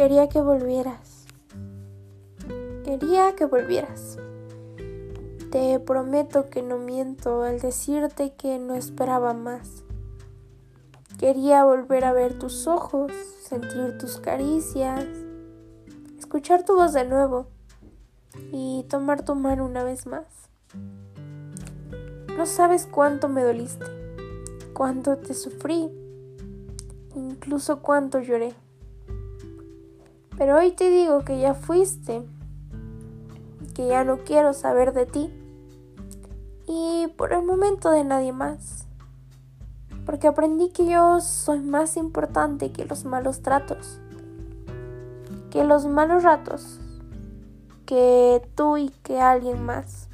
Quería que volvieras. Quería que volvieras. Te prometo que no miento al decirte que no esperaba más. Quería volver a ver tus ojos, sentir tus caricias, escuchar tu voz de nuevo y tomar tu mano una vez más. No sabes cuánto me doliste, cuánto te sufrí, incluso cuánto lloré. Pero hoy te digo que ya fuiste, que ya no quiero saber de ti y por el momento de nadie más. Porque aprendí que yo soy más importante que los malos tratos, que los malos ratos, que tú y que alguien más.